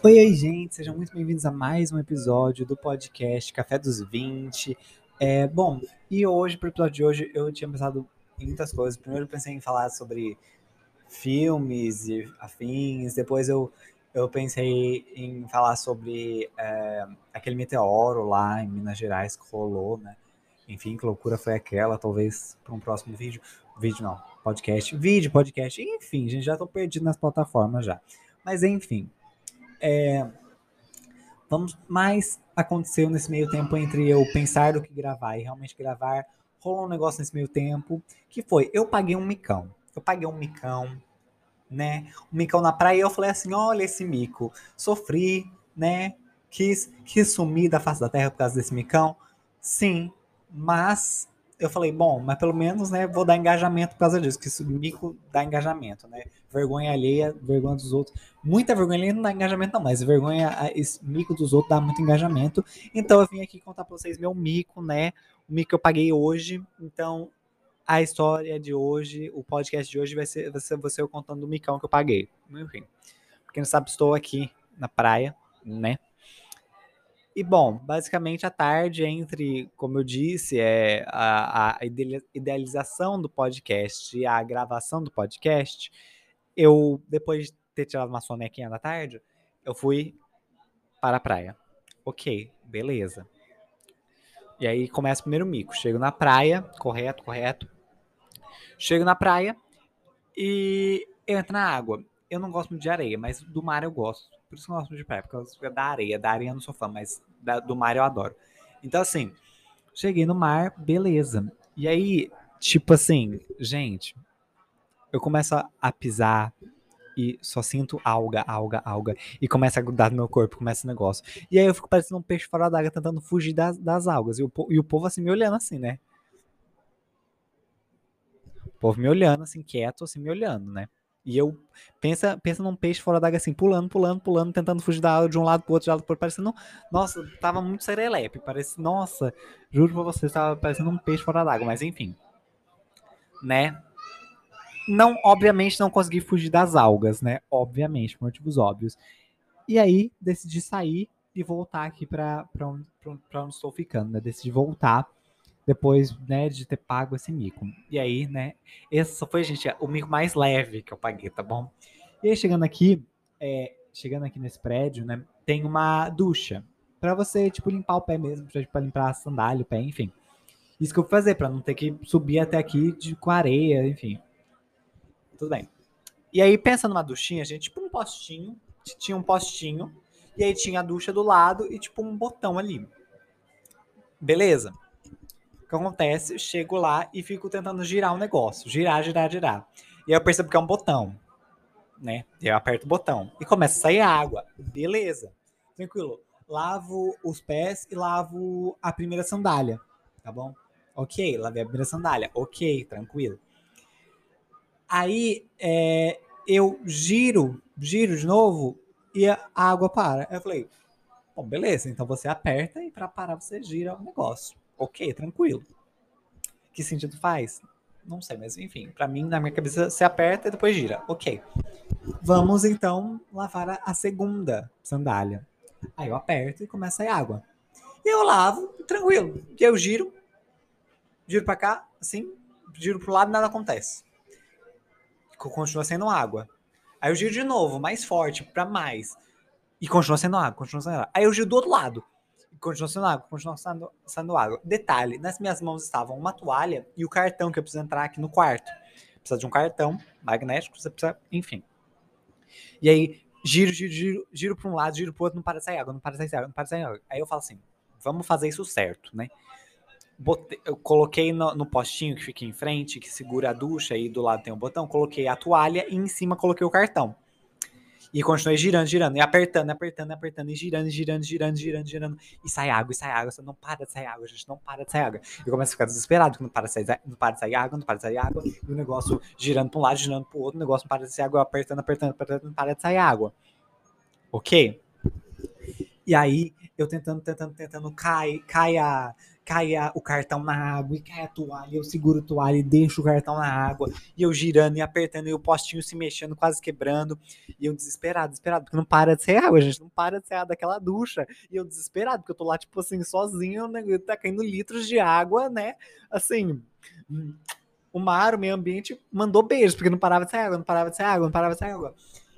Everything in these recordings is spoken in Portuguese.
Oi, oi, gente, sejam muito bem-vindos a mais um episódio do podcast Café dos 20. É, bom, e hoje, para o episódio de hoje, eu tinha pensado em muitas coisas. Primeiro, eu pensei em falar sobre filmes e afins, depois, eu, eu pensei em falar sobre é, aquele meteoro lá em Minas Gerais que rolou, né? Enfim, que loucura foi aquela, talvez para um próximo vídeo. Vídeo não, podcast. Vídeo, podcast, enfim, gente, já tô perdido nas plataformas já. Mas enfim. É, vamos, mais aconteceu nesse meio tempo entre eu pensar do que gravar e realmente gravar. Rolou um negócio nesse meio tempo, que foi, eu paguei um micão. Eu paguei um micão, né? Um micão na praia e eu falei assim, olha esse mico. Sofri, né? Quis, quis sumir da face da terra por causa desse micão. Sim, mas eu falei, bom, mas pelo menos, né, vou dar engajamento por causa disso, que isso mico dá engajamento, né? Vergonha alheia, vergonha dos outros. Muita vergonha alheia não dá engajamento, não, mas vergonha, esse mico dos outros dá muito engajamento. Então eu vim aqui contar pra vocês meu mico, né? O mico que eu paguei hoje. Então, a história de hoje, o podcast de hoje vai ser, vai ser você contando o micão que eu paguei. Enfim. Porque não sabe, estou aqui na praia, né? E bom, basicamente à tarde, entre, como eu disse, é a, a idealização do podcast e a gravação do podcast, eu, depois de ter tirado uma sonequinha da tarde, eu fui para a praia. Ok, beleza. E aí começa o primeiro mico. Chego na praia, correto, correto. Chego na praia e eu entro na água. Eu não gosto muito de areia, mas do mar eu gosto. Por isso que eu gosto de praia, porque da areia. Da areia eu não sou fã, mas da, do mar eu adoro. Então, assim, cheguei no mar, beleza. E aí, tipo assim, gente, eu começo a pisar e só sinto alga, alga, alga. E começa a grudar no meu corpo, começa o negócio. E aí eu fico parecendo um peixe fora d'água tentando fugir das, das algas. E o, e o povo assim me olhando assim, né? O povo me olhando assim, quieto, assim, me olhando, né? E eu pensa, pensa num peixe fora d'água assim, pulando, pulando, pulando, tentando fugir da água de um lado pro outro, de um lado pro outro, parecendo, nossa, tava muito serelepe, parece, nossa, juro pra você, tava parecendo um peixe fora d'água, mas enfim. Né? Não, obviamente não consegui fugir das algas, né? Obviamente, por motivos óbvios. E aí decidi sair e voltar aqui para onde, pra onde estou ficando, né? Decidi voltar depois, né, de ter pago esse mico. E aí, né, esse só foi, gente, o mico mais leve que eu paguei, tá bom? E aí, chegando aqui, é, chegando aqui nesse prédio, né, tem uma ducha para você, tipo, limpar o pé mesmo, para tipo, limpar a sandália, o pé, enfim. Isso que eu vou fazer, para não ter que subir até aqui de, com areia, enfim. Tudo bem. E aí, pensa numa duchinha, gente, tipo um postinho, tinha um postinho, e aí tinha a ducha do lado e, tipo, um botão ali. Beleza? Que acontece? Chego lá e fico tentando girar o negócio. Girar, girar, girar. E aí eu percebo que é um botão. Né? Eu aperto o botão. E começa a sair água. Beleza. Tranquilo. Lavo os pés e lavo a primeira sandália. Tá bom? Ok, lavei a primeira sandália. Ok, tranquilo. Aí é, eu giro, giro de novo e a água para. Eu falei, bom, beleza, então você aperta e para parar você gira o negócio ok, tranquilo. Que sentido faz? Não sei, mas enfim, para mim, na minha cabeça, você aperta e depois gira. Ok. Vamos então lavar a, segunda sandália. Aí eu aperto e começa a sair água. Eu lavo, tranquilo. E eu giro, giro para cá, assim, giro pro lado nada acontece. Continua sendo água. Aí eu giro de novo, mais forte, para mais. E continua sendo água, continua sendo água. Aí eu giro do outro lado continua sendo água, continua sendo, sendo água. Detalhe, nas minhas mãos estavam uma toalha e o cartão que eu preciso entrar aqui no quarto. Precisa de um cartão magnético, você precisa, enfim. E aí, giro, giro, giro, giro para um lado, giro para o outro, não para de sair água, não para de sair água, não para de sair água. Aí eu falo assim, vamos fazer isso certo, né? Botei, eu coloquei no, no, postinho que fica em frente, que segura a ducha e do lado tem um botão, coloquei a toalha e em cima coloquei o cartão. E continuei girando, girando, e apertando, apertando, apertando, e girando, girando, girando, girando, girando. E sai água, e sai água. Você não para de sair água, gente. Não para de sair água. Eu começo a ficar desesperado, que não para de sair, não para de sair água, não para de sair água. E o negócio girando para um lado, girando para o outro. O negócio não para de sair água, apertando, apertando, apertando, não para de sair água. Ok? E aí, eu tentando, tentando, tentando, cai, cai a, cai a, o cartão na água, e cai a toalha, eu seguro a toalha e deixo o cartão na água, e eu girando e apertando, e o postinho se mexendo, quase quebrando, e eu desesperado, desesperado, porque não para de ser água, gente, não para de ser água daquela ducha, e eu desesperado, porque eu tô lá, tipo assim, sozinho, né, tá caindo litros de água, né, assim, o mar, o meio ambiente, mandou beijos, porque não parava de sair água, não parava de sair água, não parava de sair água.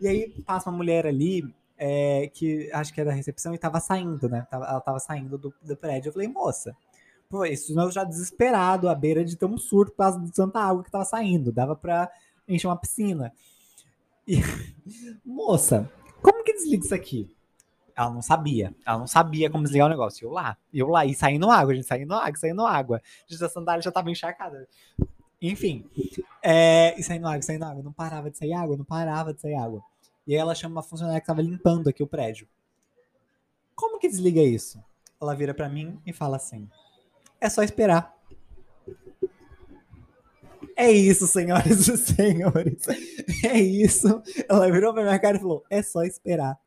E aí passa uma mulher ali, é, que acho que é da recepção, e tava saindo, né? Ela tava saindo do, do prédio. Eu falei, moça, pô, isso eu já desesperado, à beira de ter um surto por causa de tanta água que tava saindo. Dava pra encher uma piscina. E, moça, como que desliga isso aqui? Ela não sabia. Ela não sabia como desligar o negócio. Eu lá, eu lá, e saindo água, gente, saindo água, saindo água. Gente, a sandália já tava encharcada. Enfim, é, e saindo água, saindo água, não parava de sair água, não parava de sair água. E aí ela chama uma funcionária que estava limpando aqui o prédio. Como que desliga isso? Ela vira para mim e fala assim: é só esperar. É isso, senhoras e senhores. É isso. Ela virou pra minha cara e falou: é só esperar.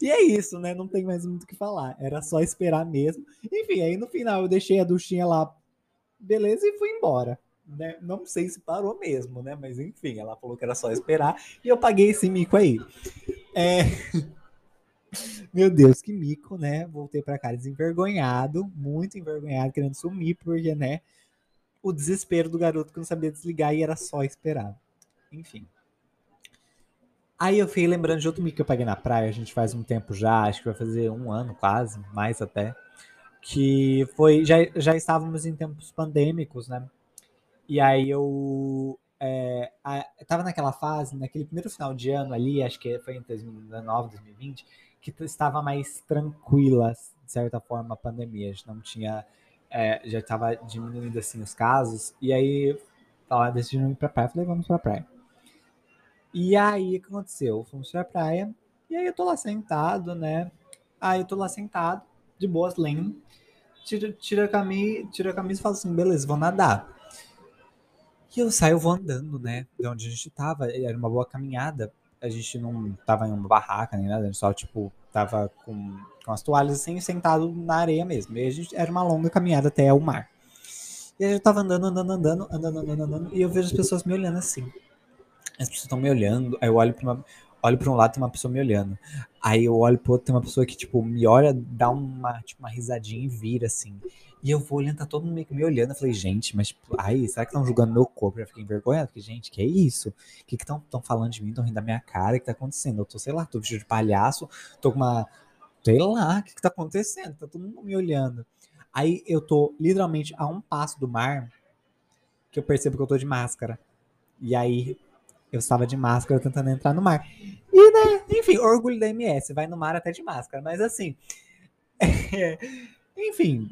E é isso, né? Não tem mais muito o que falar. Era só esperar mesmo. Enfim, aí no final eu deixei a duchinha lá beleza, e fui embora. Né? Não sei se parou mesmo, né? Mas enfim, ela falou que era só esperar e eu paguei esse mico aí. É... Meu Deus, que mico, né? Voltei para casa desenvergonhado, muito envergonhado, querendo sumir, porque, né? O desespero do garoto que não sabia desligar e era só esperar. Enfim. Aí eu fui lembrando de outro mico que eu paguei na praia, a gente faz um tempo já, acho que vai fazer um ano quase, mais até que foi já, já estávamos em tempos pandêmicos, né? E aí eu é, a, tava naquela fase, naquele primeiro final de ano ali, acho que foi em 2019, 2020, que estava mais tranquila, de certa forma, a pandemia. A gente não tinha, é, já estava diminuindo assim os casos, e aí tava decidindo ir pra praia, falei, vamos pra praia. E aí, o que aconteceu? Fomos pra praia, e aí eu tô lá sentado, né? Aí eu tô lá sentado, de boas, lendo tira, tira, a camisa, tira a camisa e fala assim, beleza, vou nadar. E eu saio, vou andando, né? De onde a gente tava, era uma boa caminhada. A gente não tava em uma barraca nem nada, a gente só, tipo, tava com, com as toalhas assim, sentado na areia mesmo. E a gente era uma longa caminhada até o mar. E aí eu tava andando, andando, andando, andando, andando, andando, e eu vejo as pessoas me olhando assim. As pessoas estão me olhando, aí eu olho pra uma olho para um lado tem uma pessoa me olhando. Aí eu olho pro outro tem uma pessoa que, tipo, me olha, dá uma, tipo, uma risadinha e vira, assim. E eu vou olhando, tá todo mundo me olhando. Eu falei, gente, mas, tipo, ai, será que estão julgando meu corpo? Eu fiquei envergonhado. Porque, gente, que é isso? O que estão falando de mim? Estão rindo da minha cara? O que tá acontecendo? Eu tô, sei lá, tô vestido de palhaço, tô com uma. Sei lá, o que, que tá acontecendo? Tá todo mundo me olhando. Aí eu tô literalmente a um passo do mar que eu percebo que eu tô de máscara. E aí eu estava de máscara tentando entrar no mar. E, né, enfim, orgulho da MS, vai no mar até de máscara. Mas assim, enfim,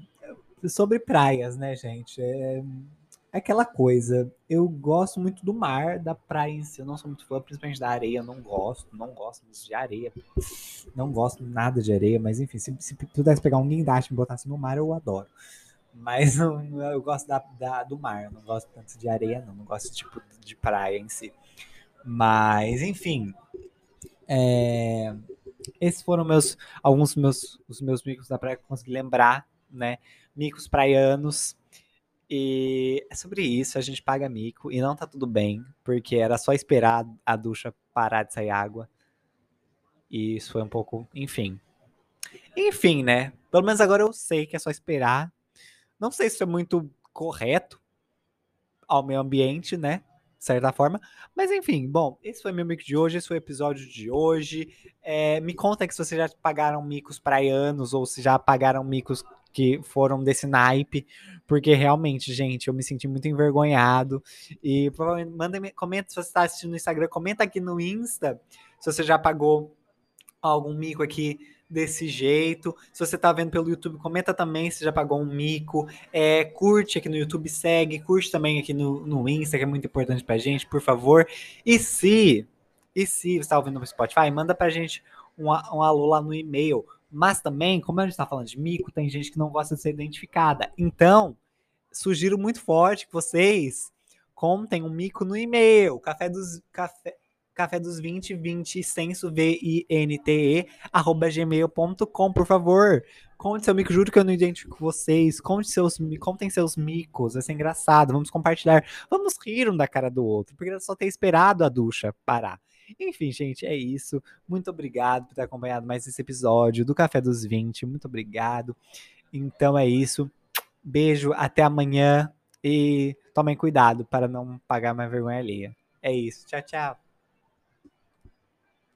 sobre praias, né, gente? É, é, aquela coisa. Eu gosto muito do mar, da praia em si. Eu não sou muito fã, principalmente da areia. Não gosto, não gosto de areia. Não gosto nada de areia, mas enfim, se, se pudesse pegar um guindaste e botasse no mar, eu adoro. Mas eu, eu gosto da, da, do mar, eu não gosto tanto de areia, não. Não gosto tipo de praia em si. Mas, enfim. É, esses foram meus, alguns meus, os meus micos da praia que eu consegui lembrar, né? Micos praianos. E é sobre isso, a gente paga mico e não tá tudo bem, porque era só esperar a ducha parar de sair água. E isso foi um pouco, enfim. Enfim, né? Pelo menos agora eu sei que é só esperar. Não sei se é muito correto ao meio ambiente, né? Certa forma. Mas enfim, bom, esse foi meu mico de hoje, esse foi o episódio de hoje. É, me conta que se vocês já pagaram micos praianos ou se já pagaram micos que foram desse naipe, porque realmente, gente, eu me senti muito envergonhado. E manda, comenta se você está assistindo no Instagram, comenta aqui no Insta se você já pagou algum mico aqui desse jeito. Se você tá vendo pelo YouTube, comenta também se já pagou um mico. É, curte aqui no YouTube, segue, curte também aqui no, no Insta, que é muito importante pra gente, por favor. E se, e se você tá ouvindo no Spotify, manda pra gente um, um alô lá no e-mail. Mas também, como a gente tá falando de mico, tem gente que não gosta de ser identificada. Então, sugiro muito forte que vocês contem um mico no e-mail, café dos café café dos 20, 20, senso, V-I-N-T-E, arroba gmail.com, por favor. Conte seu mico, juro que eu não identifico vocês. Conte seus, contem seus micos, vai ser engraçado. Vamos compartilhar, vamos rir um da cara do outro, porque era só ter esperado a ducha parar. Enfim, gente, é isso. Muito obrigado por ter acompanhado mais esse episódio do Café dos 20. Muito obrigado. Então é isso. Beijo, até amanhã e tomem cuidado para não pagar mais vergonha alheia. É isso. Tchau, tchau.